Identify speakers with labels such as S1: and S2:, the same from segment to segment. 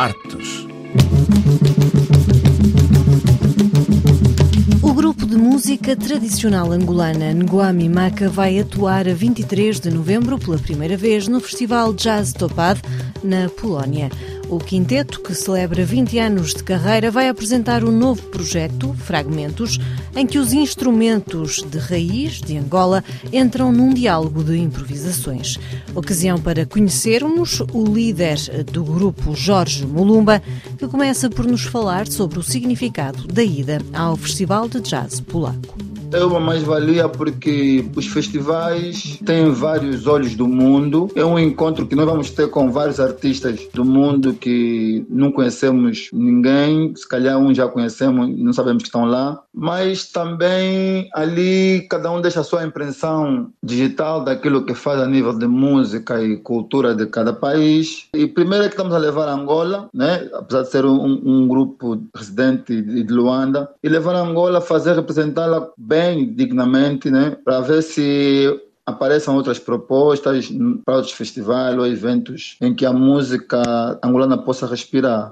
S1: Artes.
S2: O grupo de música tradicional angolana Nguami Maka vai atuar a 23 de novembro pela primeira vez no Festival Jazz Topad na Polónia. O quinteto, que celebra 20 anos de carreira, vai apresentar um novo projeto, Fragmentos, em que os instrumentos de raiz de Angola entram num diálogo de improvisações. Ocasião para conhecermos o líder do grupo, Jorge Mulumba, que começa por nos falar sobre o significado da ida ao Festival de Jazz Polaco
S3: é uma mais-valia porque os festivais têm vários olhos do mundo. É um encontro que nós vamos ter com vários artistas do mundo que não conhecemos ninguém, se calhar um já conhecemos não sabemos que estão lá. Mas também ali cada um deixa a sua impressão digital daquilo que faz a nível de música e cultura de cada país. E primeiro é que estamos a levar a Angola, né? apesar de ser um, um grupo residente de Luanda, e levar a Angola, fazer representá-la bem bem dignamente, né, para ver se apareçam outras propostas para outros festivais ou eventos em que a música angolana possa respirar.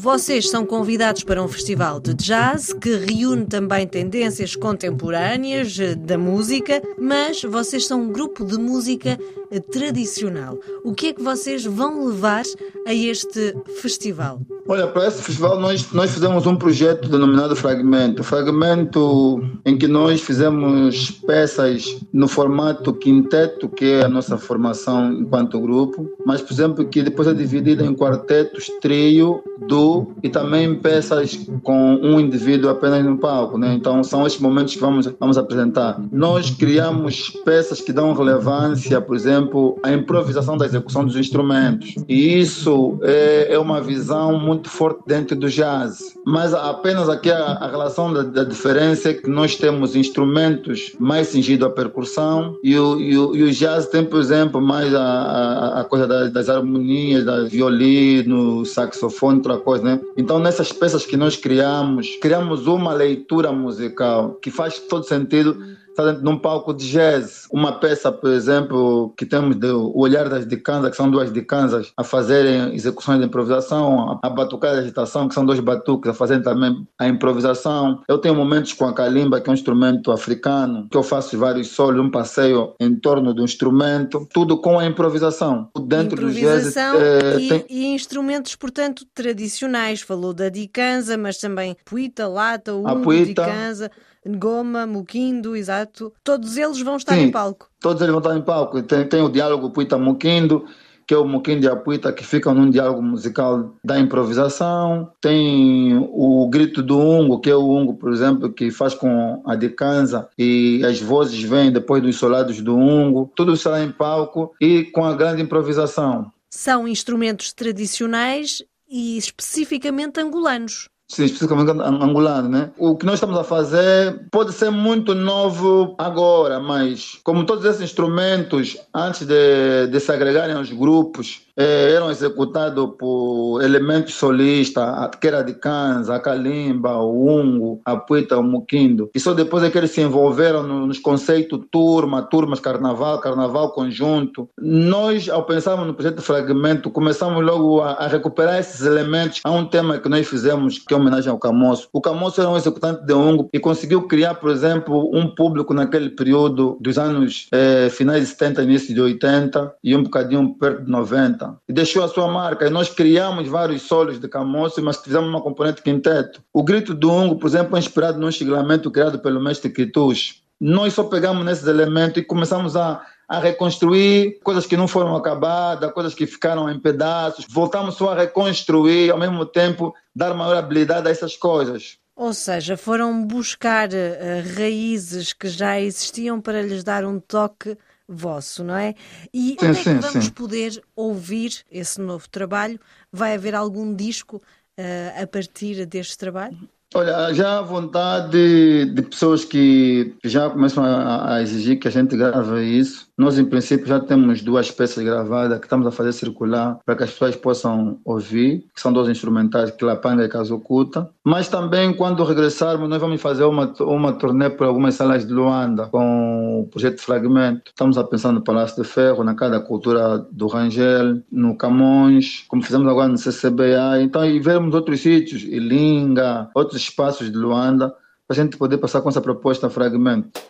S2: Vocês são convidados para um festival de jazz que reúne também tendências contemporâneas eh, da música, mas vocês são um grupo de música eh, tradicional. O que é que vocês vão levar a este festival?
S3: Olha, para esse festival nós, nós fizemos um projeto denominado Fragmento. Fragmento em que nós fizemos peças no formato quinteto, que é a nossa formação enquanto grupo, mas, por exemplo, que depois é dividida em quartetos, trio, duo e também peças com um indivíduo apenas no palco. Né? Então, são esses momentos que vamos, vamos apresentar. Nós criamos peças que dão relevância, por exemplo, à improvisação da execução dos instrumentos. E isso é, é uma visão muito forte dentro do jazz. Mas apenas aqui a, a relação da, da, diferença é que nós temos instrumentos mais cingidos à percussão e o, e o, e o jazz tem, por exemplo, mais a, a, a coisa das, das, harmonias, da violino, saxofone, outra coisa, né? Então, nessas peças que nós criamos, criamos uma leitura musical que faz todo sentido está dentro de um palco de jazz. Uma peça, por exemplo, que temos de O Olhar das Dicansas, que são duas dicansas a fazerem execuções de improvisação, a Batucada de Agitação, que são dois batuques a fazerem também a improvisação. Eu tenho momentos com a kalimba, que é um instrumento africano, que eu faço vários solos, um passeio em torno do instrumento, tudo com a improvisação.
S2: Dentro improvisação do jazz, é, e, tem... e, instrumentos, portanto, tradicionais. Falou da dicansa, mas também puita, lata, umbo, dicansa. Goma, Muquindo, exato. Todos eles vão estar
S3: Sim,
S2: em palco.
S3: Todos eles vão estar em palco. Tem, tem o diálogo Puita-Muquindo, que é o Muquindo e a Puita, que ficam num diálogo musical da improvisação. Tem o Grito do Ungo, que é o Ungo, por exemplo, que faz com a Decanza e as vozes vêm depois dos solados do Ungo. Tudo será em palco e com a grande improvisação.
S2: São instrumentos tradicionais e especificamente angolanos.
S3: Sim, especificamente angolano, né? O que nós estamos a fazer pode ser muito novo agora, mas como todos esses instrumentos, antes de, de se agregarem aos grupos, eh, eram executados por elementos solistas, que era de Kanza, a Kalimba, o Ungo, a Puita, o Muquindo. E só depois é que eles se envolveram nos conceitos turma, turmas, carnaval, carnaval conjunto. Nós, ao pensarmos no projeto Fragmento, começamos logo a, a recuperar esses elementos. Há um tema que nós fizemos que é homenagem ao Camoço. O Camoço era um executante de Ungo e conseguiu criar, por exemplo, um público naquele período dos anos eh, finais de 70, início de 80 e um bocadinho perto de 90 e deixou a sua marca. E nós criamos vários solos de Camoço, mas fizemos uma componente quinteto. O Grito do Ungo, por exemplo, é inspirado num chilamento criado pelo mestre Kitush. Nós só pegamos nesses elementos e começamos a, a reconstruir coisas que não foram acabadas, coisas que ficaram em pedaços. Voltamos só a reconstruir, ao mesmo tempo dar maior habilidade a essas coisas.
S2: Ou seja, foram buscar uh, raízes que já existiam para lhes dar um toque vosso, não é? E sim, onde é que sim, vamos sim. poder ouvir esse novo trabalho? Vai haver algum disco uh, a partir deste trabalho?
S3: Olha, já há vontade de pessoas que já começam a, a, exigir que a gente grave isso. Nós, em princípio, já temos duas peças gravadas que estamos a fazer circular para que as pessoas possam ouvir, que são dois instrumentais, Kilapanga e Kazukuta. Mas também, quando regressarmos, nós vamos fazer uma, uma turnê por algumas salas de Luanda com o projeto Fragmento. Estamos a pensar no Palácio de Ferro, na Casa da Cultura do Rangel, no Camões, como fizemos agora no CCBA. Então, e vermos outros sítios, Ilinga, outros espaços de Luanda, para a gente poder passar com essa proposta fragmento.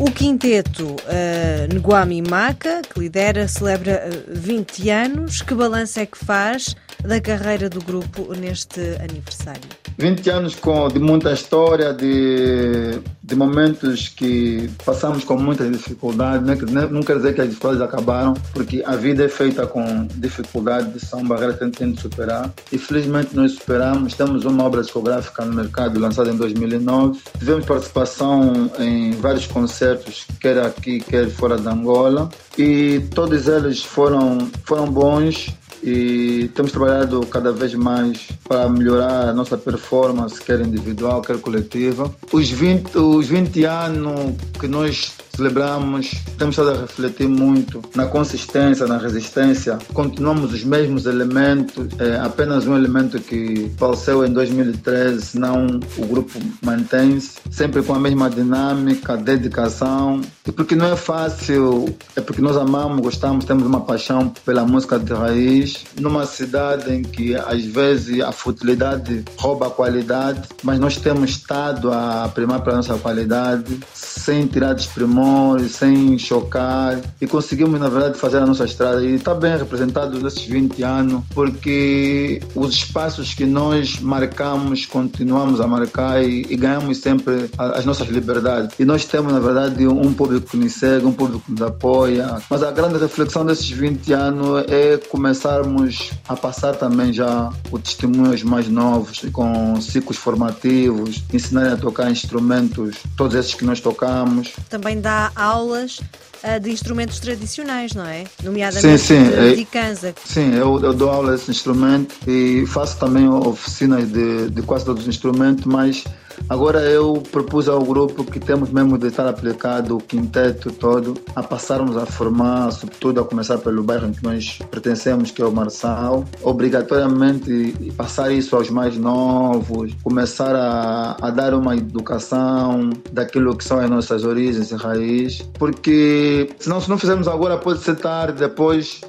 S2: O quinteto uh, Nguami Maka, que lidera, celebra uh, 20 anos. Que balanço é que faz da carreira do grupo neste aniversário?
S3: 20 anos com, de muita história, de, de momentos que passamos com muitas dificuldades. Né? Não quer dizer que as dificuldades acabaram, porque a vida é feita com dificuldades, são barreiras que a gente tem de superar. E felizmente nós superamos. Temos uma obra discográfica no mercado lançada em 2009. Tivemos participação em vários concertos, quer aqui, quer fora da Angola. E todos eles foram, foram bons e temos trabalhado cada vez mais para melhorar a nossa performance, quer individual, quer coletiva. Os 20, os 20 anos que nós celebramos, temos estado a refletir muito na consistência, na resistência. Continuamos os mesmos elementos, é apenas um elemento que faleceu em 2013, senão o grupo mantém-se, sempre com a mesma dinâmica, dedicação. E porque não é fácil, é porque nós amamos, gostamos, temos uma paixão pela música de raiz, numa cidade em que às vezes a futilidade rouba a qualidade, mas nós temos estado a primar para a nossa qualidade, sem tirar desprimor sem chocar e conseguimos, na verdade, fazer a nossa estrada. E está bem representado nesses 20 anos, porque os espaços que nós marcamos, continuamos a marcar e, e ganhamos sempre as nossas liberdades. E nós temos, na verdade, um público que nos segue, um público que nos apoia. Mas a grande reflexão desses 20 anos é começarmos a passar também já o testemunho aos mais novos, com ciclos formativos, ensinarem a tocar instrumentos, todos esses que nós tocamos.
S2: Também dá aulas uh, de instrumentos tradicionais, não é? Nomeadamente sim, sim. de, de canza.
S3: Sim, eu, eu, dou aulas de instrumento e faço também oficinas de, de quase todos os instrumentos, mas Agora eu propus ao grupo que temos mesmo de estar aplicado o quinteto todo a passarmos a formar, sobretudo a começar pelo bairro em que nós pertencemos, que é o Marçal, obrigatoriamente passar isso aos mais novos, começar a, a dar uma educação daquilo que são as nossas origens e raiz, porque senão se não fizermos agora pode ser tarde, depois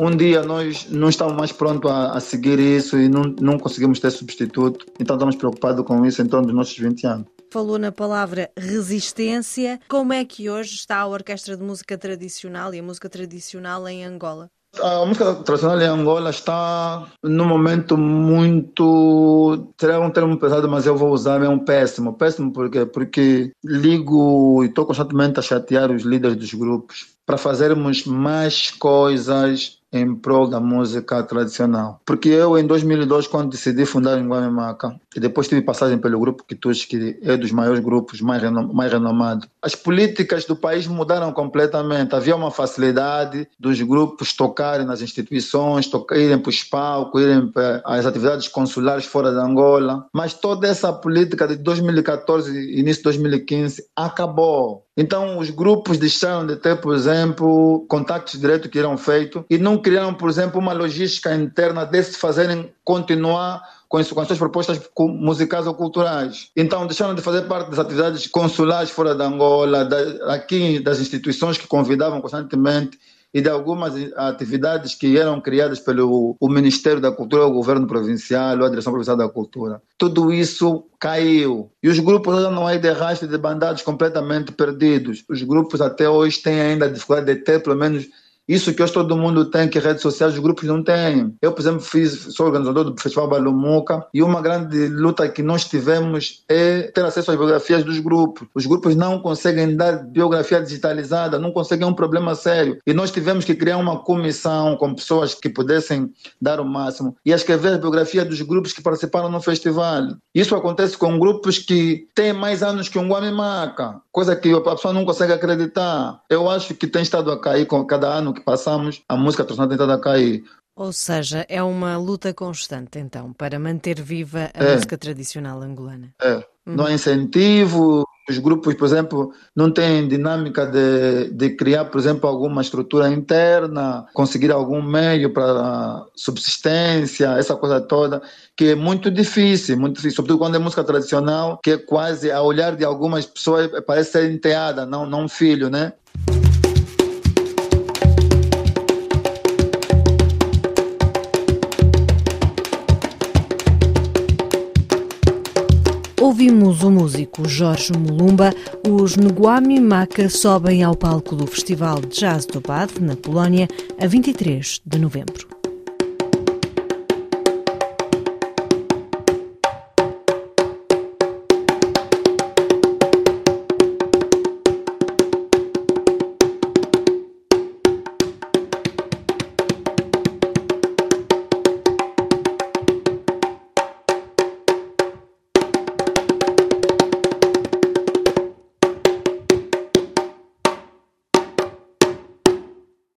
S3: um dia nós não estamos mais prontos a, a seguir isso e não, não conseguimos ter substituto, então estamos preocupados com isso em torno dos nossos 20 anos.
S2: Falou na palavra resistência. Como é que hoje está a Orquestra de Música Tradicional e a música tradicional em Angola?
S3: A música tradicional em Angola está num momento muito. Será um termo pesado, mas eu vou usar, é um péssimo. Péssimo porque, porque ligo e estou constantemente a chatear os líderes dos grupos para fazermos mais coisas em prol da música tradicional. Porque eu, em 2002, quando decidi fundar o Maca, e depois tive passagem pelo grupo Quitush, que é dos maiores grupos mais, renom mais renomados, as políticas do país mudaram completamente. Havia uma facilidade dos grupos tocarem nas instituições, irem para os palcos, irem para as atividades consulares fora da Angola. Mas toda essa política de 2014 e início de 2015 acabou. Então, os grupos deixaram de ter, por exemplo, contactos diretos que eram feitos e não criaram, por exemplo, uma logística interna de se fazerem continuar com, com as suas propostas musicais ou culturais. Então, deixaram de fazer parte das atividades consulares fora da Angola, da, aqui das instituições que convidavam constantemente e de algumas atividades que eram criadas pelo o Ministério da Cultura, o governo provincial, a Direção Provincial da Cultura. Tudo isso caiu. E os grupos andam aí de rastro de bandados completamente perdidos. Os grupos até hoje têm ainda dificuldade de ter, pelo menos, Isso que hoje todo mundo tem, que redes sociais os grupos não têm. Eu, por exemplo, fiz, sou organizador do Festival Balumuca e uma grande luta que nós tivemos é ter acesso às biografias dos grupos. Os grupos não conseguem dar biografia digitalizada, não conseguem um problema sério. E nós tivemos que criar uma comissão com pessoas que pudessem dar o máximo e escrever a biografia dos grupos que participaram no festival. Isso acontece com grupos que têm mais anos que um Guamimaca, coisa que a pessoa não consegue acreditar. Eu acho que tem estado a cair com cada ano que passamos, a música tradicional tem estado a cair.
S2: Ou seja, é uma luta constante, então, para manter viva a é. música tradicional angolana.
S3: É. Não há incentivo, os grupos, por exemplo, não têm dinâmica de, de criar, por exemplo, alguma estrutura interna, conseguir algum meio para subsistência, essa coisa toda, que é muito difícil, muito difícil, sobretudo quando é música tradicional, que é quase, a olhar de algumas pessoas, parece ser enteada, não, não filho, né?
S2: Ouvimos o músico Jorge Mulumba. Os Nguami Maka sobem ao palco do Festival de Jazz do Bad, na Polónia, a 23 de novembro.